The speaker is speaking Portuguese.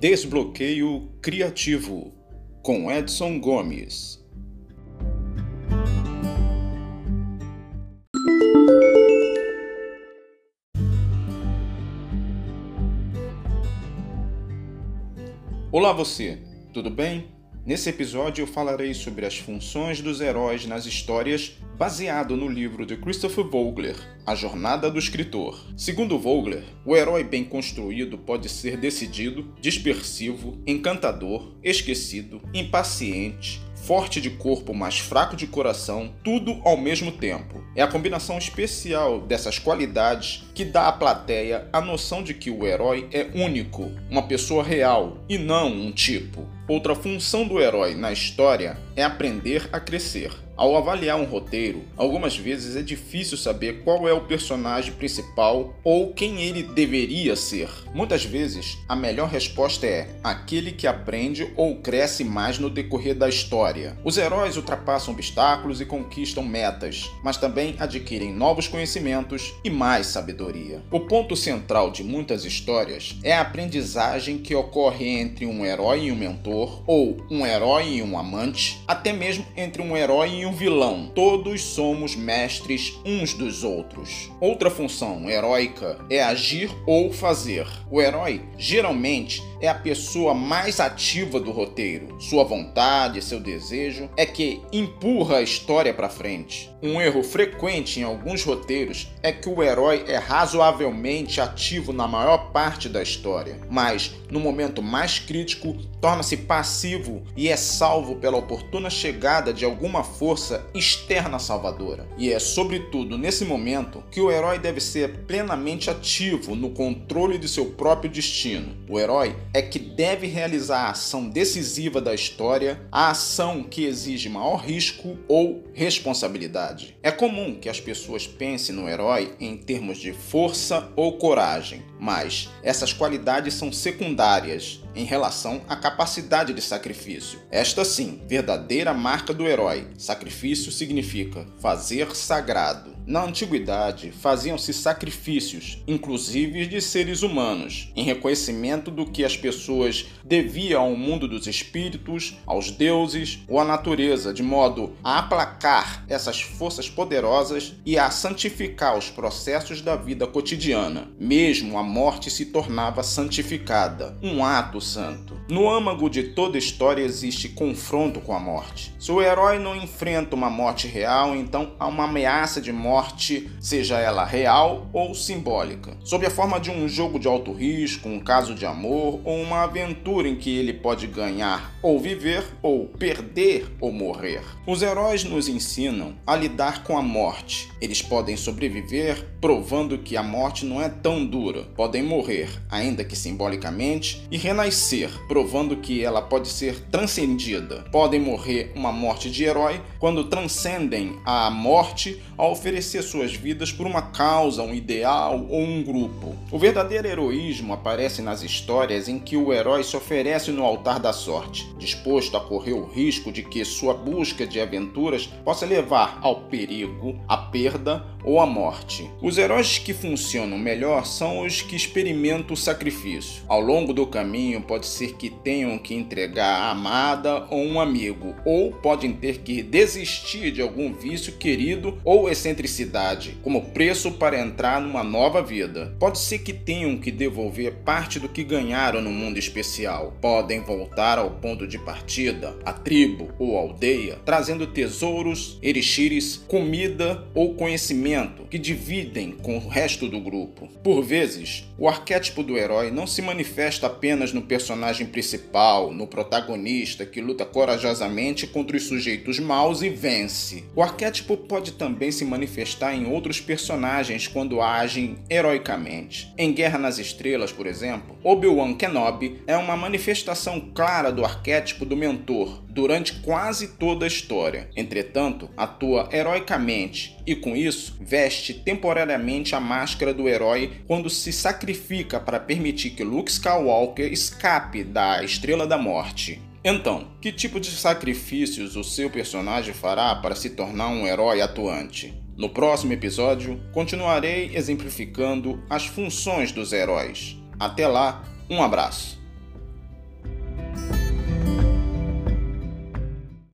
Desbloqueio Criativo, com Edson Gomes. Olá você, tudo bem? Nesse episódio eu falarei sobre as funções dos heróis nas histórias baseado no livro de Christopher Vogler, A Jornada do Escritor. Segundo Vogler, o herói bem construído pode ser decidido, dispersivo, encantador, esquecido, impaciente, forte de corpo, mas fraco de coração, tudo ao mesmo tempo. É a combinação especial dessas qualidades que dá à plateia a noção de que o herói é único, uma pessoa real e não um tipo. Outra função do herói na história é aprender a crescer. Ao avaliar um roteiro, algumas vezes é difícil saber qual é o personagem principal ou quem ele deveria ser. Muitas vezes, a melhor resposta é aquele que aprende ou cresce mais no decorrer da história. Os heróis ultrapassam obstáculos e conquistam metas, mas também adquirem novos conhecimentos e mais sabedoria. O ponto central de muitas histórias é a aprendizagem que ocorre entre um herói e um mentor, ou um herói e um amante, até mesmo entre um herói e um um vilão. Todos somos mestres uns dos outros. Outra função heróica é agir ou fazer. O herói geralmente é a pessoa mais ativa do roteiro. Sua vontade, seu desejo é que empurra a história para frente. Um erro frequente em alguns roteiros é que o herói é razoavelmente ativo na maior parte da história, mas no momento mais crítico torna-se passivo e é salvo pela oportuna chegada de alguma força externa salvadora. E é sobretudo nesse momento que o herói deve ser plenamente ativo no controle de seu próprio destino. O herói é que deve realizar a ação decisiva da história, a ação que exige maior risco ou responsabilidade. É comum que as pessoas pensem no herói em termos de força ou coragem, mas essas qualidades são secundárias em relação à capacidade de sacrifício. Esta sim, verdadeira marca do herói. Sacrifício significa fazer sagrado. Na antiguidade, faziam-se sacrifícios, inclusive de seres humanos, em reconhecimento do que as pessoas deviam ao mundo dos espíritos, aos deuses ou à natureza, de modo a aplacar essas forças poderosas e a santificar os processos da vida cotidiana. Mesmo a morte se tornava santificada, um ato santo. No âmago de toda história existe confronto com a morte. Se o herói não enfrenta uma morte real, então há uma ameaça de morte morte, seja ela real ou simbólica, sob a forma de um jogo de alto risco, um caso de amor ou uma aventura em que ele pode ganhar ou viver ou perder ou morrer. Os heróis nos ensinam a lidar com a morte. Eles podem sobreviver provando que a morte não é tão dura. Podem morrer, ainda que simbolicamente, e renascer, provando que ela pode ser transcendida. Podem morrer uma morte de herói quando transcendem a morte ao oferecer suas vidas por uma causa, um ideal ou um grupo. O verdadeiro heroísmo aparece nas histórias em que o herói se oferece no altar da sorte, disposto a correr o risco de que sua busca de aventuras possa levar ao perigo, à perda ou à morte. Os heróis que funcionam melhor são os que experimentam o sacrifício. Ao longo do caminho, pode ser que tenham que entregar a amada ou um amigo, ou podem ter que desistir de algum vício querido ou excentricidade, como preço para entrar numa nova vida. Pode ser que tenham que devolver parte do que ganharam no mundo especial. Podem voltar ao ponto de partida, a tribo ou aldeia, trazendo tesouros, elixires, comida ou conhecimento que dividem com o resto do grupo. Por vezes, o arquétipo do herói não se manifesta apenas no personagem principal, no protagonista que luta corajosamente contra os sujeitos maus e vence. O arquétipo pode também se manifestar em outros personagens quando agem heroicamente. Em Guerra nas Estrelas, por exemplo, Obi-Wan Kenobi é uma manifestação clara do arquétipo do mentor durante quase toda a história. Entretanto, atua heroicamente e com isso veste temporariamente a máscara do herói quando se sacrifica para permitir que Luke Skywalker escape da Estrela da Morte. Então, que tipo de sacrifícios o seu personagem fará para se tornar um herói atuante? No próximo episódio, continuarei exemplificando as funções dos heróis. Até lá, um abraço.